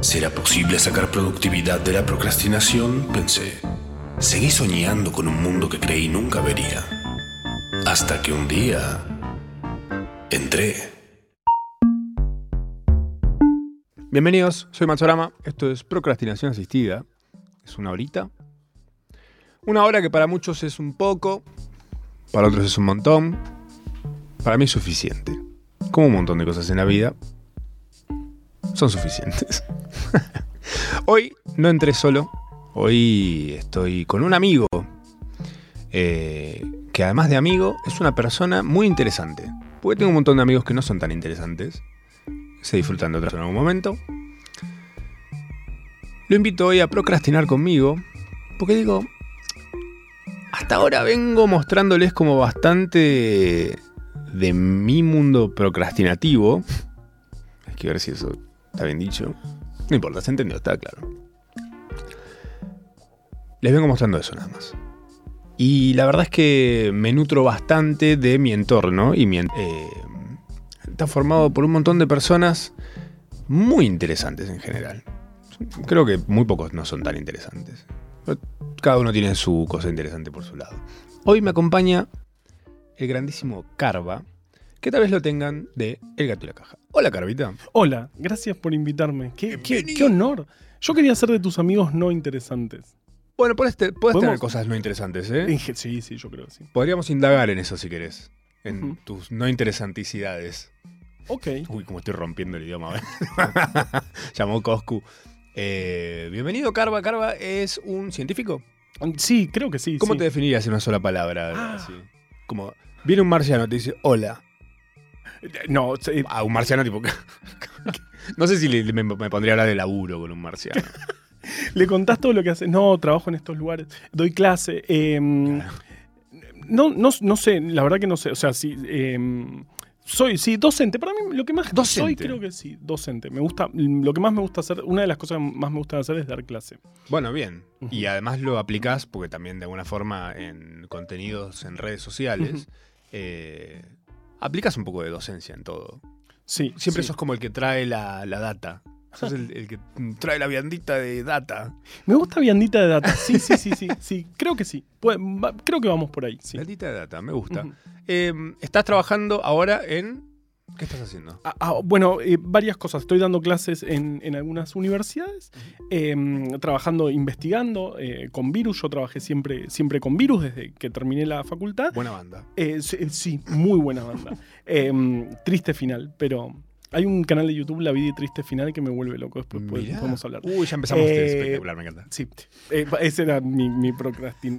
¿Será posible sacar productividad de la procrastinación? Pensé. Seguí soñando con un mundo que creí nunca vería. Hasta que un día... entré. Bienvenidos, soy Matsorama. Esto es Procrastinación Asistida. Es una horita. Una hora que para muchos es un poco, para otros es un montón. Para mí es suficiente. Como un montón de cosas en la vida, son suficientes. Hoy no entré solo. Hoy estoy con un amigo. eh, que además de amigo, es una persona muy interesante. Porque tengo un montón de amigos que no son tan interesantes. Se disfrutan de otras en algún momento. Lo invito hoy a procrastinar conmigo. Porque digo. Hasta ahora vengo mostrándoles como bastante de mi mundo procrastinativo. Hay que ver si eso está bien dicho. No importa, se entendió, está claro. Les vengo mostrando eso nada más. Y la verdad es que me nutro bastante de mi entorno y mi eh, está formado por un montón de personas muy interesantes en general. Creo que muy pocos no son tan interesantes. Cada uno tiene su cosa interesante por su lado. Hoy me acompaña el grandísimo Carva, que tal vez lo tengan de El Gato y la Caja. Hola, Carvita. Hola, gracias por invitarme. Qué, qué- Bienvenido. qué honor. Yo quería ser de tus amigos no interesantes. Bueno, puedes, te- puedes tener cosas no interesantes, ¿eh? Sí, sí, yo creo que sí. Podríamos indagar en eso si querés. En tus no interesanticidades. Ok. Uy, como estoy rompiendo el idioma. ¿ves? Llamó Coscu. Eh, bienvenido, Carva. Carva es un científico. Sí, creo que sí. ¿Cómo sí. te definirías en una sola palabra? Ah. Así? Como, viene un marciano, te dice, hola. No, A un marciano tipo... no sé si le- me, me pondría a hablar de laburo con un marciano. le contás todo lo que haces. No, trabajo en estos lugares. Doy clase. eh, no, no, no sé, la verdad que no sé. O sea, sí. eh, soy, sí, docente. Para mí, lo que más soy, ¿Docente? creo que sí, docente. Me gusta, lo que más me gusta hacer, una de las cosas que más me gusta hacer es dar clase. Bueno, bien. Y además lo aplicás, porque también de alguna forma en contenidos en redes sociales, eh, aplicas un poco de docencia en todo. Sí, Siempre sí. sos como el que trae la, la data. Sos el, el que trae la viandita de data. Me gusta viandita de data. Sí, sí, sí, sí. sí creo que sí. Pues, va- creo que vamos por ahí. Sí. Viandita de data, me gusta. Eh, estás trabajando ahora en... ¿Qué estás haciendo? Ah, ah, bueno, eh, varias cosas. Estoy dando clases en, en algunas universidades, eh, trabajando, investigando eh, con virus. Yo trabajé siempre, siempre con virus desde que terminé la facultad. Buena banda. Eh, sí, sí, muy buena banda. Eh, triste final, pero hay un canal de YouTube, La Vida y Triste Final, que me vuelve loco. Después Mirá. podemos hablar. Uy, ya empezamos. Eh, espectacular, me encanta. Sí, eh, ese era mi, mi procrastin.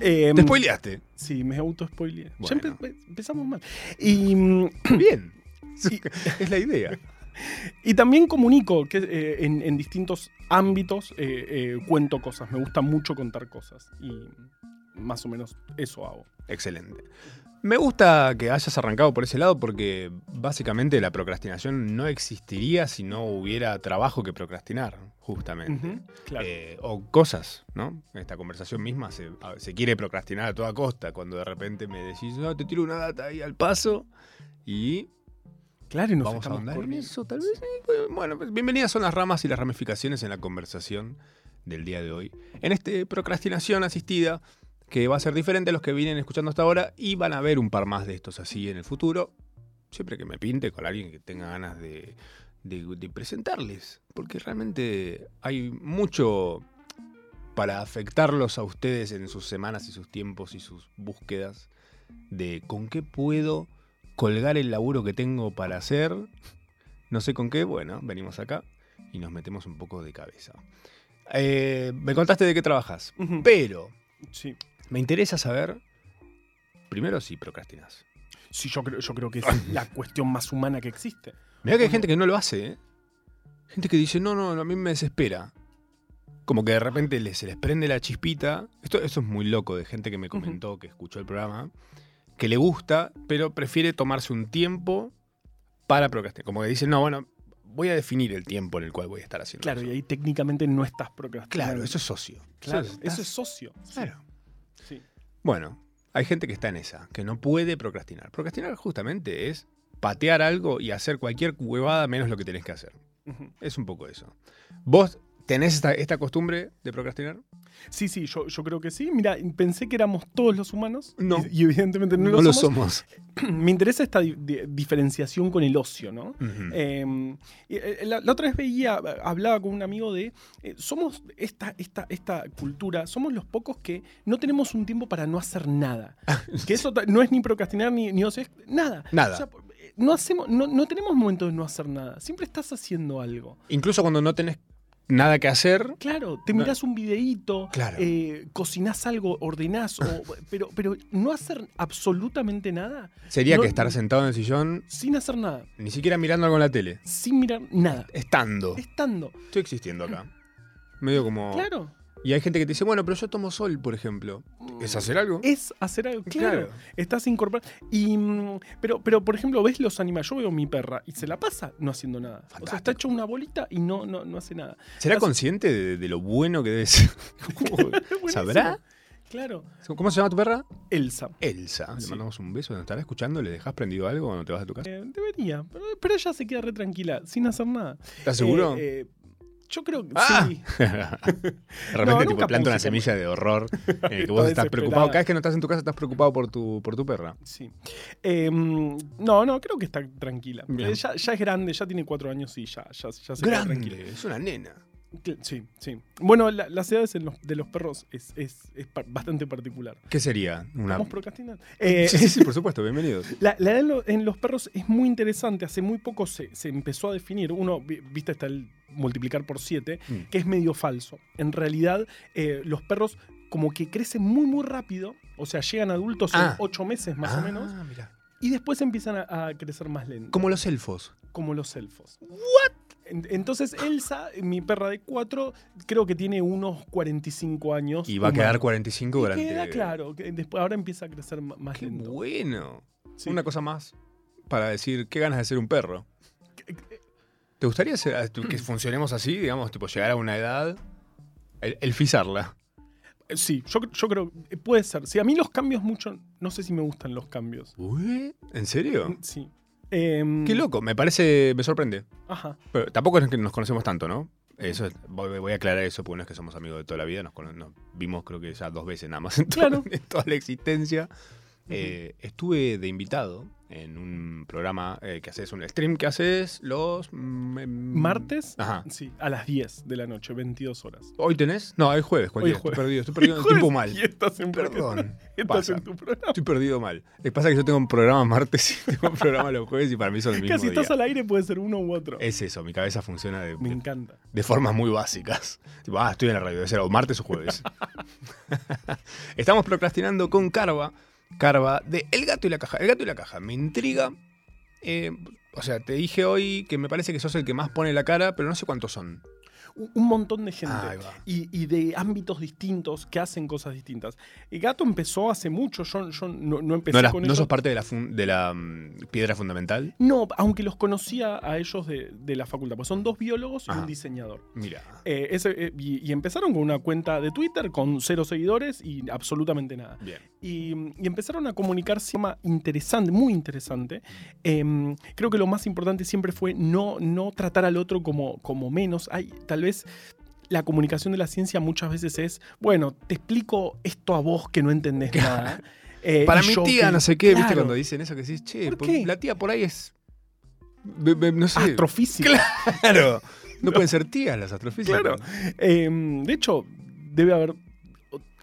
Eh, te spoileaste. Sí, me auto-spoileé. Ya Bueno. empe- empezamos mal. Y, mm, Bien. Sí. es la idea. y también comunico que eh, en, en distintos ámbitos eh, eh, cuento cosas. Me gusta mucho contar cosas. Y más o menos eso hago. Excelente. Me gusta que hayas arrancado por ese lado porque básicamente la procrastinación no existiría si no hubiera trabajo que procrastinar, justamente. Claro. Eh, o cosas, ¿no? Esta conversación misma se, quiere procrastinar a toda costa cuando de repente me decís, no, te tiro una data ahí al paso y claro, y nos vamos a ahondar en eso, tal vez. sí. Bueno, pues bienvenidas son las ramas y las ramificaciones en la conversación del día de hoy. En este procrastinación asistida, que va a ser diferente a los que vienen escuchando hasta ahora y van a ver un par más de estos así en el futuro. Siempre que me pinte con alguien que tenga ganas de, de- de presentarles, porque realmente hay mucho para afectarlos a ustedes en sus semanas y sus tiempos y sus búsquedas de con qué puedo colgar el laburo que tengo para hacer. No sé con qué, bueno, venimos acá y nos metemos un poco de cabeza. Eh, me contaste de qué trabajas, pero Sí. Me interesa saber, primero, si procrastinas. Sí, yo creo, yo creo que es la cuestión más humana que existe. Mira que hay gente que no lo hace, ¿eh? Gente que dice, no, no, a mí me desespera. Como que de repente les- se les prende la chispita. Esto, esto es muy loco de gente que me comentó, que escuchó el programa, que le gusta, pero prefiere tomarse un tiempo para procrastinar. Como que dice, no, bueno, voy a definir el tiempo en el cual voy a estar haciendo Claro, eso. y ahí técnicamente no estás procrastinando. Claro, eso es socio. Claro, Eso es- eso es socio. Claro. Bueno, hay gente que está en esa, que no puede procrastinar. Procrastinar justamente es patear algo y hacer cualquier huevada menos lo que tenés que hacer. Es un poco eso. ¿Vos tenés esta, esta costumbre de procrastinar? Sí, sí, yo, yo creo que sí. Mira, pensé que éramos todos los humanos. No. Y, y evidentemente no, No, lo, lo somos. somos. Me interesa esta di- di- diferenciación con el ocio, ¿no? Ujú. Eh, eh, la, la otra vez veía, hablaba con un amigo de, eh, somos esta, esta, esta cultura, somos los pocos que no tenemos un tiempo para no hacer nada. que eso no es ni procrastinar ni, ni ocio, es nada. Nada. O sea, no, hacemos, no, no tenemos momentos de no hacer nada, siempre estás haciendo algo. Incluso cuando no tenés nada que hacer, Claro, te No. mirás un videíto, Claro. eh, cocinás algo, ordenás, o- pero, pero no hacer absolutamente nada, sería No- que estar sentado en el sillón, sin hacer nada, ni siquiera mirando algo en la tele. sin mirar nada, Estando. estando. Estoy existiendo acá. Medio como... Claro. Y hay gente que te dice, bueno, pero yo tomo sol, por ejemplo. ¿Es hacer algo? Es hacer algo. Claro. Claro. Estás incorporando. Y, mm, pero, pero, por ejemplo, ves los animales. Yo veo a mi perra y se la pasa no haciendo nada. O sea, está hecho una bolita y no, no, no hace nada. ¿Será consciente de, de lo bueno que debe ser? ¿Cómo- Buenísimo. ¿Sabrá? Claro. ¿Cómo se llama tu perra? Elsa. Elsa. Le Sí. mandamos un beso. ¿Nos estará escuchando? ¿Le dejas prendido algo cuando te vas a tu casa? Eh, debería. Pero, pero ella se queda re tranquila, sin hacer nada. ¿Estás seguro? Eh, eh, yo creo que Ah. sí. De repente, tipo, nunca planta una semilla de horror en el que vos estás preocupado. Cada vez que no estás en tu casa, estás preocupado por tu, por tu perra. Sí. Eh, no, no, creo que está tranquila. Eh, ya, ya es grande, ya tiene cuatro años y ya, ya, ya se queda tranquila. Grande. Es una nena. Sí, sí. Bueno, la- las edades los- de los perros es, es- es pa- bastante particular. ¿Qué sería? Una... ¿Vamos procrastinando? Eh, Sí, sí, por supuesto. Bienvenidos. la, la edad en, lo- en los perros es muy interesante. Hace muy poco se, se empezó a definir. Uno, vi- viste, está el multiplicar por 7, Mm. que es medio falso. En realidad, eh, los perros como que crecen muy, muy rápido. O sea, llegan adultos Ah. en 8 meses más o menos. Ah, mirá. Y después empiezan a, a crecer más lento. Como los elfos. como los elfos. ¿What? Entonces Elsa, mi perra de 4, creo que tiene unos 45 años. Y va a quedar humanos. 45 Y durante... queda claro, que después ahora empieza a crecer más Qué lento. bueno. Sí. Una cosa más para decir, qué ganas de ser un perro. ¿Te gustaría ser- que funcionemos así, digamos, tipo llegar a una edad, el, elfizarla? Eh, Sí, yo, yo creo, puede ser. Sí, a mí los cambios mucho, no sé si me gustan los cambios. Uy, ¿En serio? Sí. Em, Qué loco, me parece, me sorprende. Aja. Pero tampoco es que nos conocemos tanto, ¿no? Eso es- voy, voy a aclarar eso porque no es que somos amigos de toda la vida, nos, vimos creo que ya dos veces nada más en, to- Claro. en toda la existencia. Eh, estuve de invitado en un programa eh, que haces, un stream que haces los... mm, em, ¿Martes? Ajá. Sí, a las 10 de la noche, 22 horas. ¿Hoy tenés? No, hoy jueves. Hoy jueves. Estoy perdido, estoy perdido en el tiempo mal. Y estás en, Perdón. estás pasa. en tu programa. Estoy perdido mal. Que pasa es que yo tengo un programa martes y tengo un programa los jueves y para mí son el mismo Casi día. estás al aire, puede ser uno u otro. Es eso, mi cabeza funciona de, Me encanta. de formas muy básicas. Tipo, ah, estoy en la radio, debe ser o martes o jueves. Estamos procrastinando con Carva. Carva de El Gato y la Caja. El Gato y la Caja. Me intriga. eh, o sea, te dije hoy que me parece que sos el que más pone la cara, pero no sé cuántos son. Un montón de gente. Ah, y, y de ámbitos distintos que hacen cosas distintas. El gato empezó hace mucho, yo, yo no, no empecé ¿No, eras- con no ellos. sos parte de la, fun- de la mm, piedra fundamental? No, aunque los conocía a ellos de, de la facultad, pues son dos biólogos y un diseñador. Mira. Eh, ese, eh, y, y empezaron con una cuenta de Twitter con cero seguidores y absolutamente nada. Bien. Y, y empezaron a comunicarse interesante, muy interesante. Em, creo que lo más importante siempre fue no, no tratar al otro como, como menos. Hay, tal vez la comunicación de la ciencia muchas veces es, bueno, te explico esto a vos que no entendés Claro. nada. Eh, Para mi tía, que- no sé qué, ¿viste? Cuando dicen eso que decís, che, ¿Por por- qué? la tía por ahí es. be- be- no sé. Astrofísica. Claro. No pueden ser tías las astrofísicas. Claro. Em, de hecho, debe haber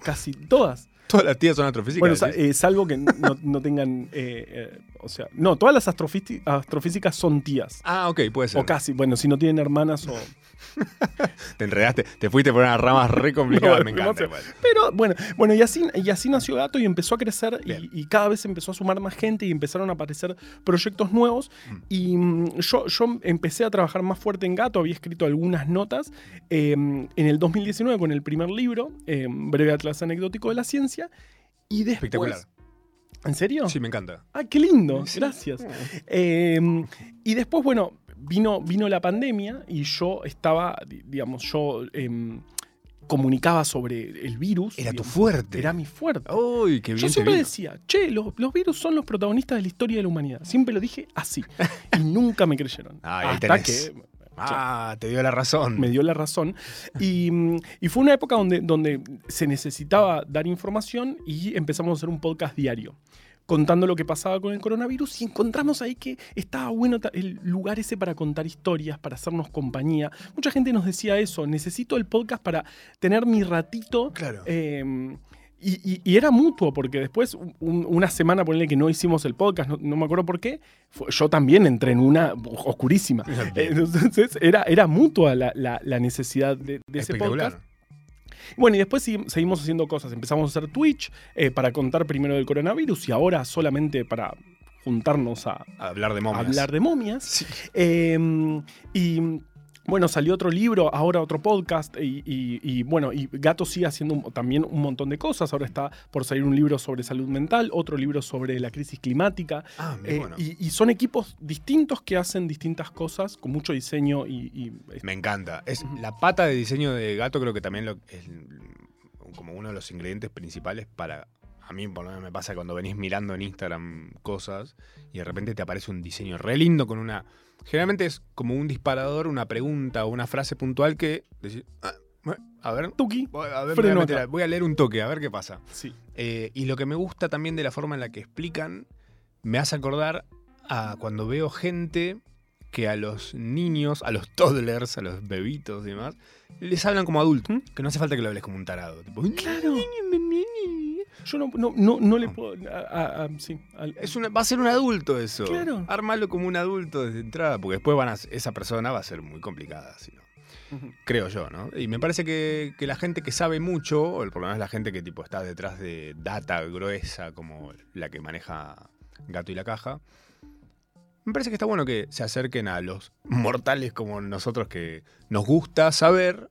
casi todas. Todas las tías son astrofísicas. Bueno, eh, salvo que no, no tengan. eh, eh, o sea, no, todas las astrofísi- astrofísicas son tías. ah, ok, puede ser. O casi. Bueno, si no tienen hermanas o. Te enredaste, te fuiste por unas ramas re complicadas, No, me no encanta. sé. igual. Pero bueno, bueno y, así, y así nació Gato y empezó a crecer y, y cada vez empezó a sumar más gente y empezaron a aparecer proyectos nuevos. Mm. Y mm, yo, yo empecé a trabajar más fuerte en Gato, había escrito algunas notas eh, en el 2019 con el primer libro, eh, Breve Atlas Anecdótico de la Ciencia. Y después... Espectacular. ¿En serio? Sí, me encanta. Ah, qué lindo, Sí. gracias. Eh, y después, bueno, vino, vino la pandemia y yo estaba, di- digamos, yo em, comunicaba sobre el virus. Era tu fuerte. Era mi fuerte. Uy, qué bien Yo siempre decía, che, los, los virus son los protagonistas de la historia de la humanidad. Siempre lo dije así. y nunca me creyeron. Ay, ahí hasta tenés. que Ah, te dio la razón. me dio la razón. Y, y fue una época donde, donde se necesitaba dar información y empezamos a hacer un podcast diario contando lo que pasaba con el coronavirus y encontramos ahí que estaba bueno el lugar ese para contar historias, para hacernos compañía. Mucha gente nos decía eso, necesito el podcast para tener mi ratito. Claro. eh, y, y- y era mutuo, porque después, un- una semana, ponele que no hicimos el podcast, no, no me acuerdo por qué, fue- yo también entré en una oscurísima. Bien. Entonces era, era mutua la, la- la necesidad de, de ese podcast. Bueno, y después segui- seguimos haciendo cosas. Empezamos a hacer Twitch eh, para contar primero del coronavirus y ahora solamente para juntarnos a, Hablar de a momias. hablar de momias. Sí. Eh, y bueno, salió otro libro, ahora otro podcast. Y, y- y, bueno, y Gato sigue haciendo también un montón de cosas. Ahora está por salir un libro sobre salud mental, otro libro sobre la crisis climática. Ah, Eh, bueno. y, y son equipos distintos que hacen distintas cosas con mucho diseño y. Me encanta. Es la pata de diseño de gato, creo que también lo, es como uno de los ingredientes principales para. A mí, por lo menos, me pasa cuando venís mirando en Instagram cosas y de repente te aparece un diseño re lindo con una. Generalmente es como un disparador, una pregunta o una frase puntual que decís, "Ah, a ver, Tuki. a, ver, a meter voy a leer un toque, a ver qué pasa. Sí. Eh, y lo que me gusta también de la forma en la que explican, me hace acordar a cuando veo gente que a los niños, a los toddlers, a los bebitos y demás, les hablan como adultos. ¿Mm? Que no hace falta que lo hables como un tarado. Tipo, Claro. Yo no, no, no, no le puedo. a- a- a- sí, al- Es una, va a ser un adulto eso. Claro. Ármalo como un adulto desde entrada, porque después van a, esa persona va a ser muy complicada. si no. Creo yo, ¿no? Y me parece que, que la gente que sabe mucho, o por lo menos la gente que tipo está detrás de data gruesa como la que maneja Gato y la Caja, me parece que está bueno que se acerquen a los mortales como nosotros que nos gusta saber,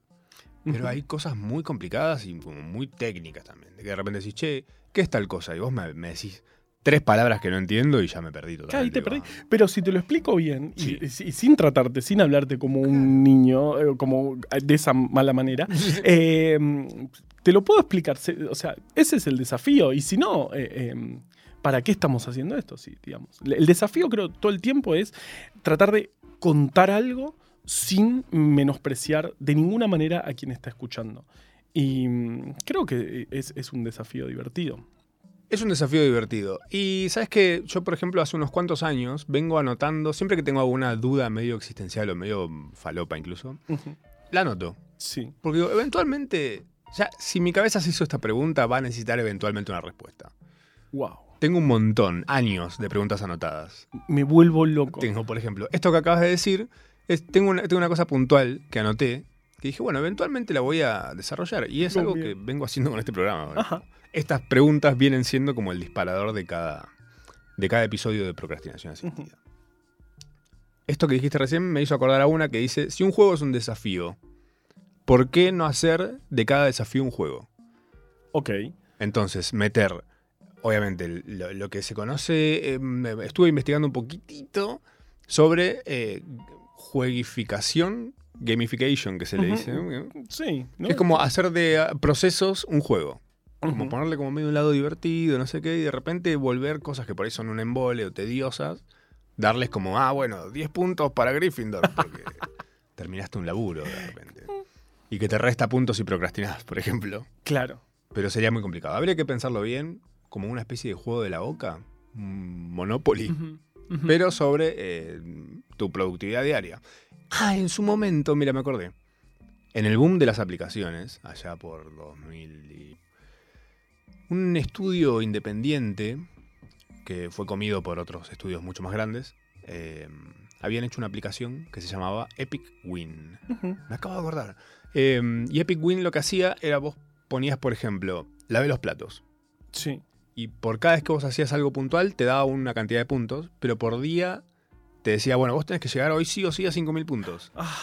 pero hay cosas muy complicadas y como muy técnicas también. De que de repente decís, che, ¿qué es tal cosa? Y vos me, me decís tres palabras que no entiendo y ya me perdí totalmente. Ahí te perdí. Pero si te lo explico bien, y- Sí. y, si- sin tratarte, sin hablarte como un niño, eh, como de esa mala manera, eh, te lo puedo explicar. O sea, ese es el desafío. Y si no, eh, eh, ¿para qué estamos haciendo esto? Sí, digamos. El desafío, creo, todo el tiempo es tratar de contar algo sin menospreciar de ninguna manera a quien está escuchando. Y mm, creo que es, es un desafío divertido. Es un desafío divertido. Y sabes que yo, por ejemplo, hace unos cuantos años vengo anotando, siempre que tengo alguna duda medio existencial o medio falopa incluso, la anoto. Sí. Porque digo, eventualmente, ya, si mi cabeza se hizo esta pregunta, va a necesitar eventualmente una respuesta. Wow. Tengo un montón, años de preguntas anotadas. Me vuelvo loco. Tengo, por ejemplo, esto que acabas de decir, es- tengo, una, tengo una cosa puntual que anoté, que dije, bueno, eventualmente la voy a desarrollar. Y es Muy algo bien. que vengo haciendo con este programa. Ajá. Estas preguntas vienen siendo como el disparador de cada, de cada episodio de procrastinación asistida. Esto que dijiste recién me hizo acordar a una que dice, si un juego es un desafío, ¿por qué no hacer de cada desafío un juego? Ok. Entonces, meter, obviamente, lo, lo que se conoce, eh, me- estuve investigando un poquitito sobre eh, jueguificación, gamification, que se le dice, ¿no? Sí. es como hacer de ah, procesos un juego. Como ponerle como medio un lado divertido, no sé qué, y de repente volver cosas que por ahí son un embole o tediosas, darles como, ah, bueno, 10 puntos para Gryffindor, porque terminaste un laburo de repente. Y que te resta puntos si procrastinás, por ejemplo. Claro. Pero sería muy complicado. Habría que pensarlo bien, como una especie de juego de la boca, Monopoly, Pero sobre eh, tu productividad diaria. Ah, en su momento, mira, me acordé. En el boom de las aplicaciones, allá por un estudio independiente que fue comido por otros estudios mucho más grandes. eh, habían hecho una aplicación que se llamaba Epic Win. Me acabo de acordar. Eh, y Epic Win lo que hacía era vos ponías, por ejemplo, lavé los platos. Sí. Y por cada vez que vos hacías algo puntual, te daba una cantidad de puntos, pero por día te decía, bueno, vos tenés que llegar hoy sí o sí a 5.000 puntos. Ah,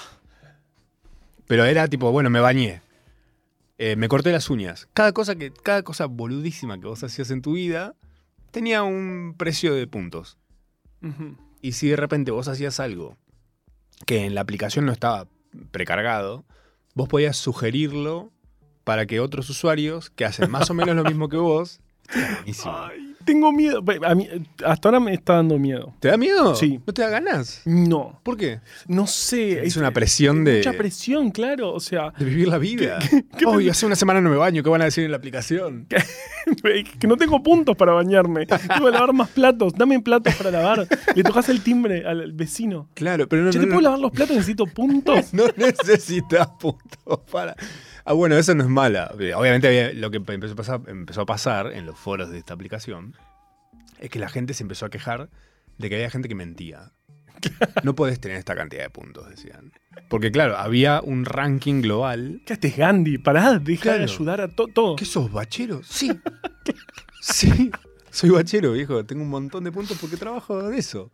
Pero era tipo, bueno, me bañé. Eh, me corté las uñas. Cada cosa, que, cada cosa boludísima que vos hacías en tu vida tenía un precio de puntos. Y si de repente vos hacías algo que en la aplicación no estaba precargado, vos podías sugerirlo para que otros usuarios que hacen más o menos lo mismo que vos. Buenísimo. Ay, tengo miedo. A mí, hasta ahora me está dando miedo. ¿Te da miedo? Sí. ¿No te da ganas? No. ¿Por qué? No sé. Es una presión de, Mucha presión, claro. O sea, de vivir la vida. qué Hoy hace una semana no me baño, ¿qué van a decir en la aplicación? que no tengo puntos para bañarme. Tengo que lavar más platos. Dame platos para lavar. Le tocas el timbre al vecino. Claro, pero no, Che, no, ¿te no- puedo lavar los platos? Necesito puntos. no necesitas puntos para. Ah, bueno, eso no es mala. Obviamente había- lo que empezó a, pasar, empezó a pasar en los foros de esta aplicación es que la gente se empezó a quejar de que había gente que mentía. No podés tener esta cantidad de puntos, decían. Porque claro, había un ranking global. ¿Qué haces, Gandhi? Pará, deja Claro. de ayudar a to- todo. ¿Qué sos, bachero? Sí. Sí. Soy bachero, viejo. Tengo un montón de puntos porque trabajo de eso.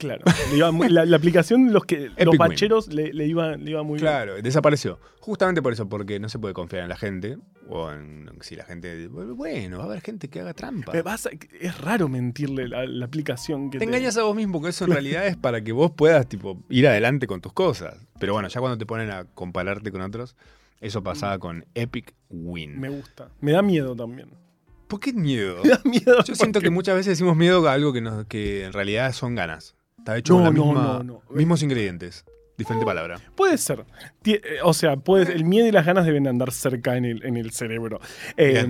Claro. Le iba muy- la, la aplicación, los, que, los bacheros le, le iba, le iba muy Claro, desapareció. Justamente por eso, porque no se puede confiar en la gente. O en si la gente. Bueno, va a haber gente que haga trampa. vas a- es raro mentirle a la aplicación que Te engañas a vos mismo, porque eso en realidad es para que vos puedas tipo, ir adelante con tus cosas. Pero bueno, ya cuando te ponen a compararte con otros, eso pasaba con Epic Win. Me gusta. Me da miedo también. ¿Por qué miedo? Me da miedo. Yo siento que muchas veces decimos miedo a algo que, nos- que en realidad son ganas. Está hecho con No, la no, misma, no, no. mismos ingredientes. Diferente palabra. Puede ser. Eh, O sea, puede- el miedo y las ganas deben andar cerca en el, en el cerebro. Eh,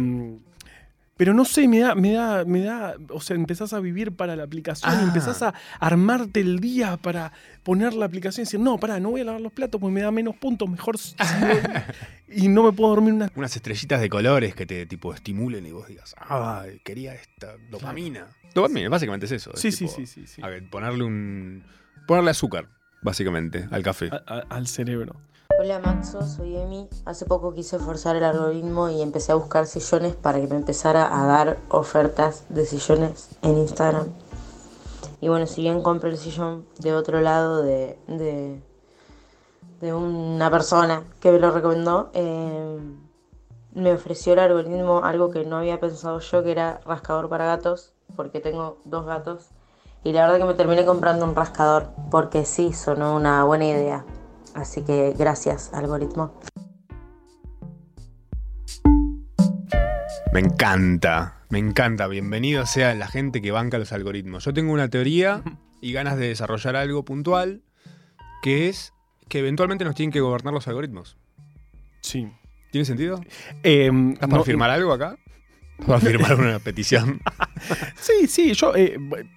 pero no sé, me da, me da, me da. O sea, empezás a vivir para la aplicación, Ah. empezás a armarte el día para poner la aplicación y decir, no, pará, no voy a lavar los platos porque me da menos puntos, mejor. y no me puedo dormir una. Unas estrellitas de colores que te tipo estimulen y vos digas, ay, quería esta dopamina. Dopamina, básicamente es eso. es Sí, sí, sí, sí. sí. a ver, ponerle un. Ponerle azúcar, básicamente, al café. A- a- al cerebro. Hola Maxo, soy Emi. Hace poco quise forzar el algoritmo y empecé a buscar sillones para que me empezara a dar ofertas de sillones en Instagram. Y bueno, si bien compré el sillón de otro lado de, de, de una persona que me lo recomendó, eh, me ofreció el algoritmo algo que no había pensado yo, que era rascador para gatos, porque tengo dos gatos. Y la verdad que me terminé comprando un rascador, porque sí, sonó una buena idea. Así que gracias, algoritmo. Me encanta, me encanta. Bienvenido sea la gente que banca los algoritmos. Yo tengo una teoría y ganas de desarrollar algo puntual, que es que eventualmente nos tienen que gobernar los algoritmos. Sí. ¿Tiene sentido? Eh, ¿Estás para no- firmar algo acá? ¿Para firmar una petición? Sí, sí, yo, eh,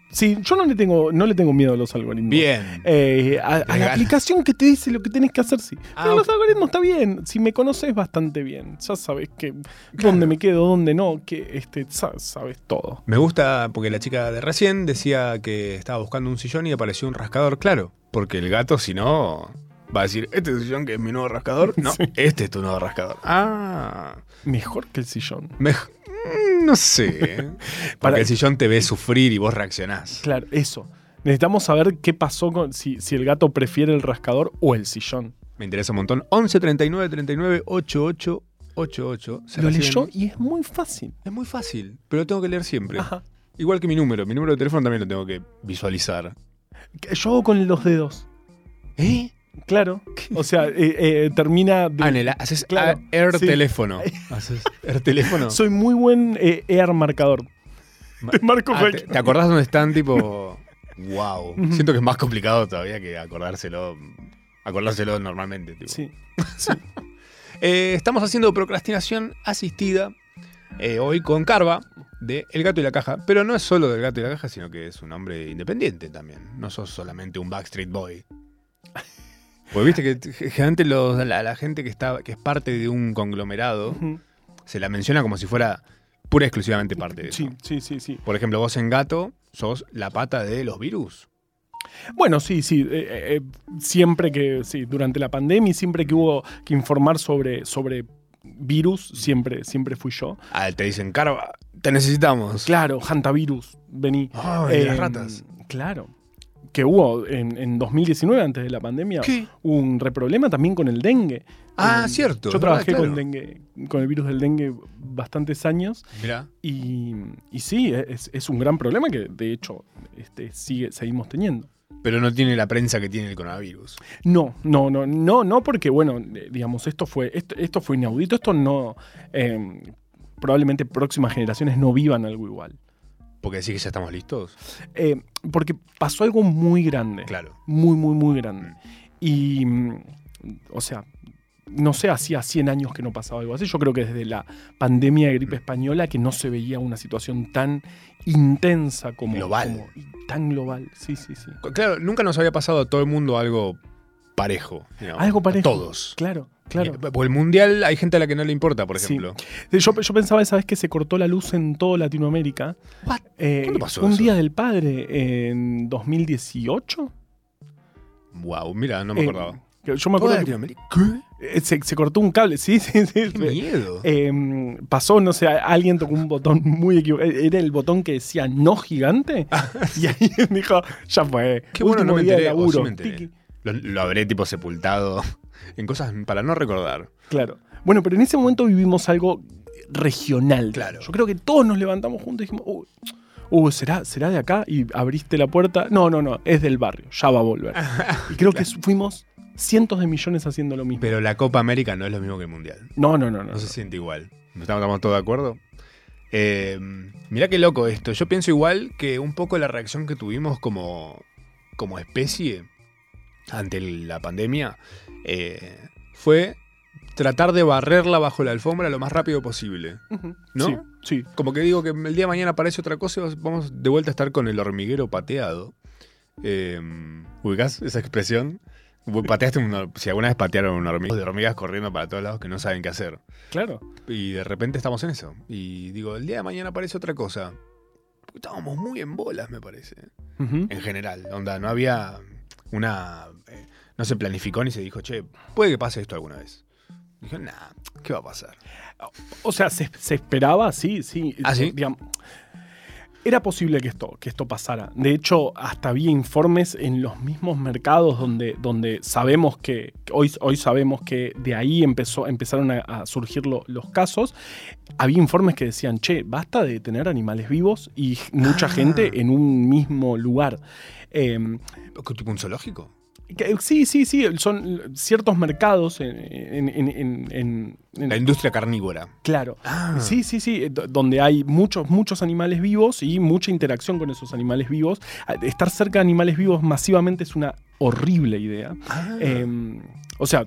sí, yo no le tengo, no le tengo miedo a los algoritmos. Bien. Eh, a, a la aplicación que te dice lo que tenés que hacer, sí. Ah, Pero los algoritmos está bien. Si me conoces bastante bien, ya sabes que dónde me quedo, dónde no, que este, sa- sabes todo. Me gusta porque la chica de recién decía que estaba buscando un sillón y apareció un rascador, claro. Porque el gato, si no, va a decir, ¿este es el sillón que es mi nuevo rascador? No, Sí. este es tu nuevo rascador. Ah. Mejor que el sillón. Mej- mm, no sé. Porque Para- el sillón te ve sufrir y vos reaccionás. Claro, eso. Necesitamos saber qué pasó con si, si el gato prefiere el rascador o el sillón. Me interesa un montón. 11 39 39 88 88. Se Lo leyó y es muy fácil. Es muy fácil, pero lo tengo que leer siempre. Ajá. Igual que mi número. Mi número de teléfono también lo tengo que visualizar. Yo hago con los dedos. ¿Eh? Claro. O sea, eh, eh, termina. de- Ah, en el- haces Claro, Air sí. teléfono. Haces Air teléfono. Soy muy buen eh, EAR marcador. Te marco Ah, ¿te, te acordás dónde están? Tipo. Wow. Siento que es más complicado todavía que acordárselo. Acordárselo normalmente. tipo. Sí. Eh, estamos haciendo procrastinación asistida hoy con Carva de El Gato y la Caja. Pero no es solo del Gato y la Caja, sino que es un hombre independiente también. No sos solamente un Backstreet Boy. Pues viste que generalmente los- la, la gente que, está, que es parte de un conglomerado se la menciona como si fuera pura y exclusivamente parte de eso. Sí, sí, sí, sí. Por ejemplo, vos en gato sos la pata de los virus. Bueno, sí, sí. eh, eh, siempre que, sí, durante la pandemia, siempre que hubo que informar sobre, sobre virus, siempre, siempre fui yo. Ah, te dicen, Carva, te necesitamos. Claro, hantavirus, vení. Las Eh, ratas. Claro. Que hubo en, en 2019, antes de la pandemia, ¿Qué? hubo un reproblema también con el dengue. Ah, Eh, cierto. Yo trabajé con, claro. dengue, con el virus del dengue bastantes años Mirá. y, y sí, es, es un gran problema que de hecho este, sigue, seguimos teniendo. Pero no tiene la prensa que tiene el coronavirus. No, no, no, no, no, porque bueno, eh, digamos, esto fue, esto, esto fue inaudito, esto no, eh, probablemente próximas generaciones no vivan algo igual. Porque decís que ya estamos listos. Eh, porque pasó algo muy grande, Claro. muy, muy, muy grande. Y, mm, o sea, no sé, hacía 100 años que no pasaba algo así. Yo creo que desde la pandemia de gripe española que no se veía una situación tan intensa como... Global. como- tan global, sí, sí, sí. Claro, nunca nos había pasado a todo el mundo algo parejo. digamos. Algo parejo. todos. Claro, claro. Eh, Porque el mundial hay gente a la que no le importa, por Sí. ejemplo. Yo, yo pensaba esa vez que se cortó la luz en toda Latinoamérica. What? Eh, ¿Cuándo pasó un eso? día del padre en 2018. Wow, mira, no me Eh, acordaba. yo me acuerdo que, eh, se, se cortó un cable, sí, sí, sí. ¡Qué miedo! Eh, pasó, no sé, alguien tocó un botón muy equivocado. Era el botón que decía no gigante. y ahí dijo, ya fue. Ah, Qué bueno, no me enteré. sí me enteré. Lo, lo habré tipo sepultado en cosas para no recordar. Claro. Bueno, pero en ese momento vivimos algo regional. Claro. Yo creo que todos nos levantamos juntos y dijimos, uy, uy, ¿será, ¿será de acá? Y abriste la puerta. No, no, no, es del barrio, ya va a volver. y creo que fuimos cientos de millones haciendo lo mismo. Pero la Copa América no es lo mismo que el mundial. no, no, no, no. No se siente igual. ¿Estamos, estamos todos de acuerdo? Eh, mirá qué loco esto. Yo pienso igual que un poco la reacción que tuvimos como, como especie ante la pandemia eh, fue tratar de barrerla bajo la alfombra lo más rápido posible. ¿No? Sí, sí. Como que digo que el día de mañana aparece otra cosa y vamos de vuelta a estar con el hormiguero pateado. Eh, ¿Ubicás esa expresión? Pateaste si alguna vez patearon un hormiga, de hormigas corriendo para todos lados que no saben qué hacer. Claro. Y de repente estamos en eso. Y digo, el día de mañana aparece otra cosa. Porque estábamos muy en bolas, me parece. En general. Onda, no había una. eh, no se planificó ni se dijo, che, puede que pase esto alguna vez. Dije, nah, ¿qué va a pasar? O sea, se, se esperaba, sí, sí. ¿Ah, sí? Digamos, era posible que esto, que esto pasara. De hecho, hasta había informes en los mismos mercados donde, donde sabemos que, hoy, hoy sabemos que de ahí empezó, empezaron a, a surgir lo- los casos. Había informes que decían, che, basta de tener animales vivos y mucha Ah. gente en un mismo lugar. Em, ¿Tipo un zoológico? sí, sí, sí, son ciertos mercados en, en- en- en- en- en- La industria carnívora. Claro. Ah. Sí, sí, sí, do- donde hay muchos, muchos animales vivos y mucha interacción con esos animales vivos. Ah, Estar cerca de animales vivos masivamente es una horrible idea. Ah, Eh, o sea,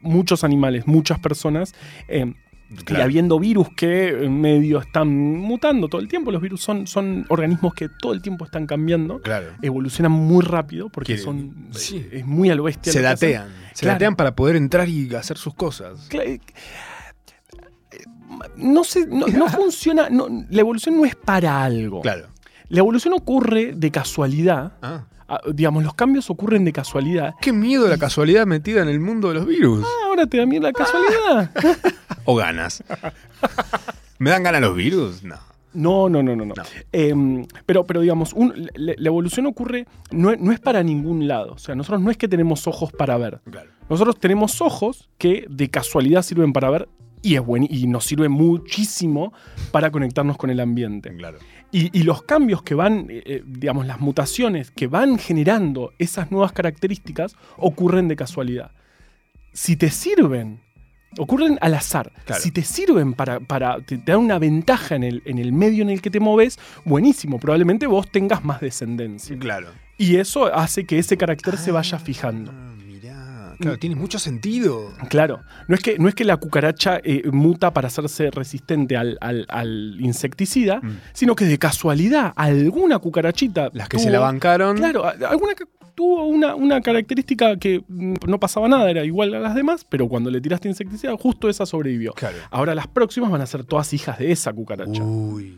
muchos animales, muchas personas. eh, Y claro. habiendo virus que medio están mutando todo el tiempo, los virus son, son organismos que todo el tiempo están cambiando, Claro. evolucionan muy rápido porque Que- son sí. es muy a lo bestia. Se datean. Se Claro. datean para poder entrar y hacer sus cosas. Eh, No sé, no, no funciona, no, la evolución no es para algo. Claro. La evolución ocurre de casualidad. Ah. Ah, digamos, los cambios ocurren de casualidad. Qué miedo la casualidad metida en el mundo de los virus. Ah, ahora te da miedo la casualidad. O ganas. ¿Me dan ganas los virus? No. No, no, no, no. no. No. Em, pero, pero digamos, un- la, la evolución ocurre, no, es- no es para ningún lado. O sea, nosotros no es que tenemos ojos para ver. Claro. Nosotros tenemos ojos que de casualidad sirven para ver y, es buen, y nos sirve muchísimo para conectarnos con el ambiente. Claro. Y, y los cambios que van, eh, eh, digamos, las mutaciones que van generando esas nuevas características ocurren de casualidad. Si te sirven, ocurren al azar. Claro. Si te sirven para, para te, te dan una ventaja en el, en el medio en el que te moves, buenísimo. Probablemente vos tengas más descendencia. Claro. Y eso hace que ese carácter se vaya fijando. Claro, tiene mucho sentido. Claro, no es que, no es que la cucaracha eh, muta para hacerse resistente al, al- al insecticida, Mm. sino que de casualidad alguna cucarachita. Las que tuvo- se la bancaron. Claro, alguna que tuvo una, una característica que mm, no pasaba nada, era igual a las demás, pero cuando le tiraste insecticida, justo esa sobrevivió. Claro. Ahora las próximas van a ser todas hijas de esa cucaracha. Uy.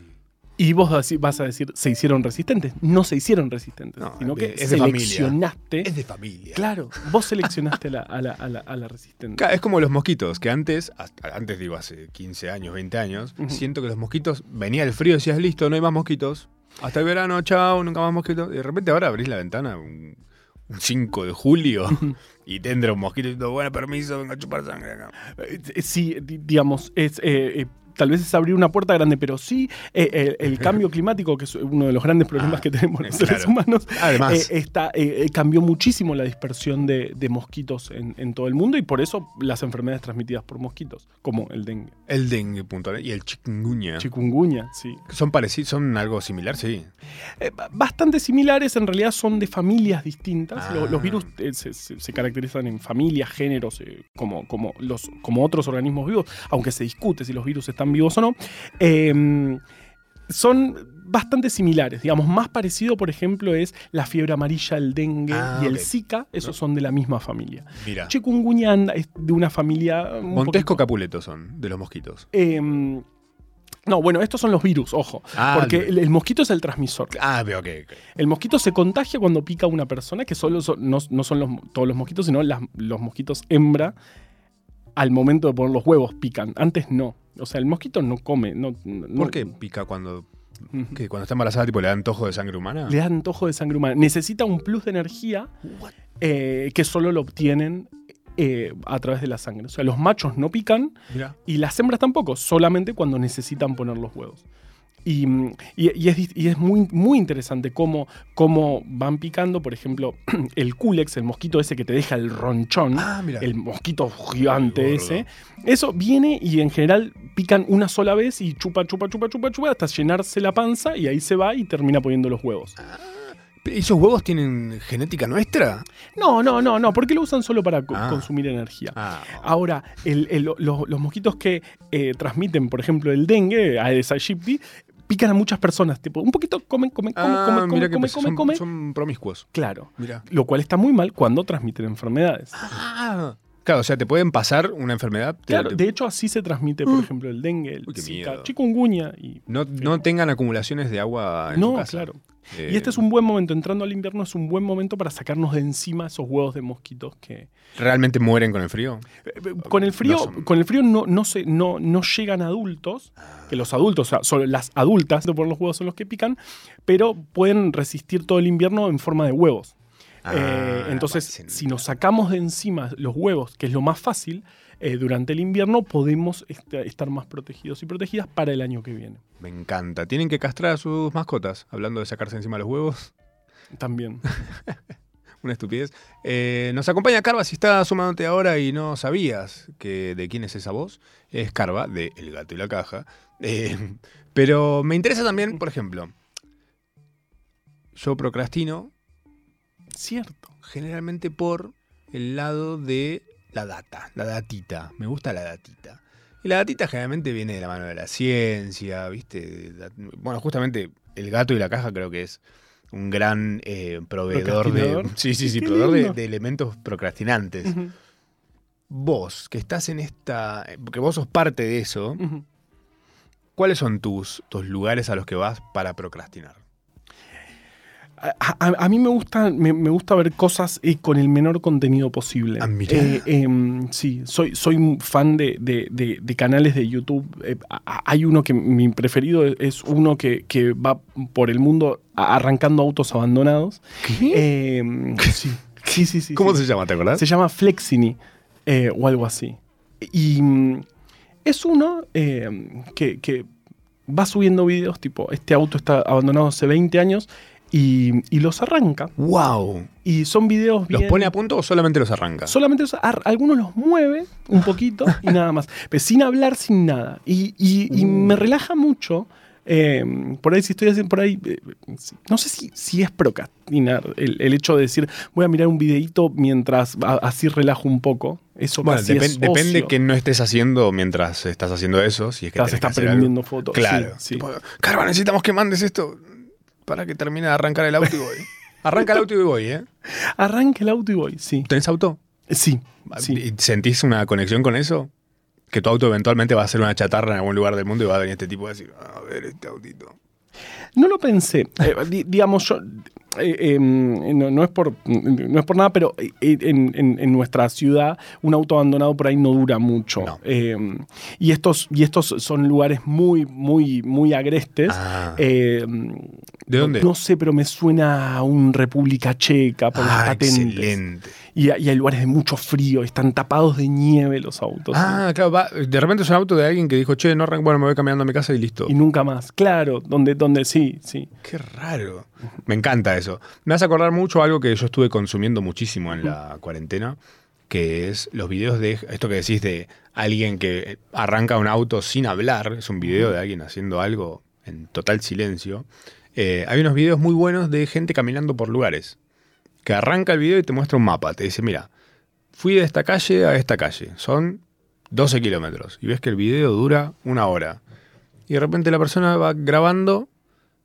Y vos vas a- decir, se hicieron resistentes. No se hicieron resistentes, No, sino que es de familia. seleccionaste. Es de familia. Claro, vos seleccionaste a la, a la- a la- a la resistente. Es como los mosquitos, que antes, hasta- antes digo hace 15 años, 20 años, siento que los mosquitos, venía el frío, decías, listo, no hay más mosquitos. Hasta el verano, chao, nunca más mosquitos. Y de repente ahora abrís la ventana un, un 5 de julio y tendrá un mosquito y todo, bueno, permiso, vengo a chupar sangre acá. Eh, Sí, di- digamos, es, eh, eh, tal vez es abrir una puerta grande, pero sí eh, el, el cambio climático, que es uno de los grandes problemas Ah, que tenemos los claro. seres humanos, Además, eh, está, eh, cambió muchísimo la dispersión de, de mosquitos en, en todo el mundo y por eso las enfermedades transmitidas por mosquitos, como el dengue, el dengue puntual y el chikungunya. chikungunya, sí. ¿Son parecidos? ¿Son algo similar? Sí. Ba- bastante similares, en realidad son de familias distintas. Ah. Lo- Los, virus eh, se, se- se caracterizan en familias, géneros, como, como, los, como otros organismos vivos, aunque se discute si los virus están vivos o no. Eh, son bastante similares. Digamos, más parecido, por ejemplo, es la fiebre amarilla, el dengue Ah, y el. Zika. Esos son de la misma familia. Mira. Chikungunya anda- es de una familia. un Montesco poquito- Capuleto son, de los mosquitos. Em, no, bueno, estos son los virus, ojo. Ah, porque el- mosquito es el transmisor. Ah, veo, ok. ok. El mosquito se contagia cuando pica a una persona, que solo son- no, no son los, todos los mosquitos, sino las- los mosquitos hembra al momento de poner los huevos pican. Antes no. O sea, el mosquito no come. No, no- ¿Por qué pica cuando, que cuando está embarazada, tipo, le da antojo de sangre humana? Le da antojo de sangre humana. Necesita un plus de energía eh, que solo lo obtienen eh, a través de la sangre. O sea, los machos no pican y las hembras tampoco, solamente cuando necesitan poner los huevos. Y, mm, y- y es, y es muy, muy interesante cómo, cómo van picando, por ejemplo, el culex, el mosquito ese que te deja el ronchón, Ah, el mosquito gigante Ay, ese. Eso viene y en general pican una sola vez y chupa, chupa, chupa, chupa, chupa, hasta llenarse la panza y ahí se va y termina poniendo los huevos. ¿Y esos huevos tienen genética nuestra? No, no, no, no, porque lo usan solo para co- Ah. consumir energía. Ah, Ahora, el- el- los, los mosquitos que eh, transmiten, por ejemplo, el dengue, Aedes aegypti, pican a muchas personas. Tipo, un poquito comen, comen, comen, Ah, comen, comen, comen, comen, son, comen. son promiscuos. Claro. Mira. Lo cual está muy mal cuando transmiten enfermedades. Ah. Claro, o sea, te pueden pasar una enfermedad. te- Claro, te- de hecho así se transmite, por Uh. ejemplo, el dengue, el Uy, Zika, chikungunya y... no, no tengan acumulaciones de agua en No, su casa. claro. Eh, Y este es un buen momento, entrando al invierno es un buen momento para sacarnos de encima esos huevos de mosquitos que... ¿Realmente mueren con el frío? Eh, Con el frío, No son- con el frío no, no, se, no, no llegan adultos, que los adultos, o sea, solo las adultas por los huevos son los que pican, pero pueden resistir todo el invierno en forma de huevos. Ah, Eh, entonces, si nos sacamos de encima los huevos, que es lo más fácil, eh, durante el invierno podemos est- estar más protegidos y protegidas para el año que viene. Me encanta. Tienen que castrar a sus mascotas. Hablando de sacarse encima los huevos. También. Una estupidez. Eh, nos acompaña Carva si estás sumándote ahora y no sabías que de quién es esa voz. Es Carva, de El Gato y la Caja. Eh, pero me interesa también, por ejemplo, yo procrastino Cierto. generalmente por el lado de la data, la datita. Me gusta la datita. Y la datita generalmente viene de la mano de la ciencia, ¿viste? Bueno, justamente el gato y la caja creo que es un gran eh, proveedor de. ¿Procrastinador? Sí, sí, sí, Qué proveedor de, elementos procrastinantes. Vos, que estás en esta. Porque vos sos parte de eso. ¿cuáles son tus, tus lugares a los que vas para procrastinar? A, a- a mí me gusta, me, me gusta ver cosas eh, con el menor contenido posible. Ah. Eh, em, sí, soy, soy un fan de, de- de- de canales de YouTube. Eh, hay uno que mi preferido es uno que, que va por el mundo arrancando autos abandonados. Em, sí, sí, sí, sí. ¿Cómo sí. se llama, te acordás? Se llama Flexini eh, o algo así. Y mm, es uno eh, que, que va subiendo videos tipo, este auto está abandonado hace 20 años y, y los arranca. ¡Wow! Y son videos ¿Los bien- pone a punto o solamente los arranca? Solamente los ar- algunos los mueve un poquito y nada más. Pero sin hablar, sin nada. Y, y- y me relaja mucho. eh, por ahí, si estoy haciendo por ahí, eh, no sé si, si es procrastinar el, el hecho de decir, voy a mirar un videíto mientras a- así relajo un poco. Eso Bueno, casi depen- es depende que no estés haciendo mientras estás haciendo eso. Si es que Estás, que estás prendiendo fotos. Claro. Sí, sí. Tipo, Carva, necesitamos que mandes esto para que termine de arrancar el auto y voy. Arranca el auto y voy, ¿eh? Arranca el auto y voy, sí. ¿Tenés auto? Sí, sí. ¿Y ¿Sentís una conexión con eso? Que tu auto eventualmente va a ser una chatarra en algún lugar del mundo y va a venir este tipo a decir, a ver este autito. No lo pensé. Eh, di- digamos, yo. Eh, em, no, no es por, no es por nada, pero eh, en, en- en nuestra ciudad un auto abandonado por ahí no dura mucho. No. Em, y, estos, y estos son lugares muy, muy, muy agrestes. Ah. Em, ¿De dónde? No sé, pero me suena a un República Checa por las Ah, patentes. excelente. Y, y hay lugares de mucho frío, están tapados de nieve los autos. Ah, claro, va- de repente es un auto de alguien que dijo, che, no arranco, bueno, me voy caminando a mi casa y listo. Y nunca más. Claro, donde, donde sí, sí. Qué raro. Me encanta eso. Me hace acordar mucho algo que yo estuve consumiendo muchísimo en la cuarentena, que es los videos de esto que decís de alguien que arranca un auto sin hablar. Es un video de alguien haciendo algo en total silencio. Eh, hay unos videos muy buenos de gente caminando por lugares. Que arranca el video y te muestra un mapa. Te dice, mira, fui de esta calle a esta calle. Son 12 kilómetros. Y ves que el video dura una hora. Y de repente la persona va grabando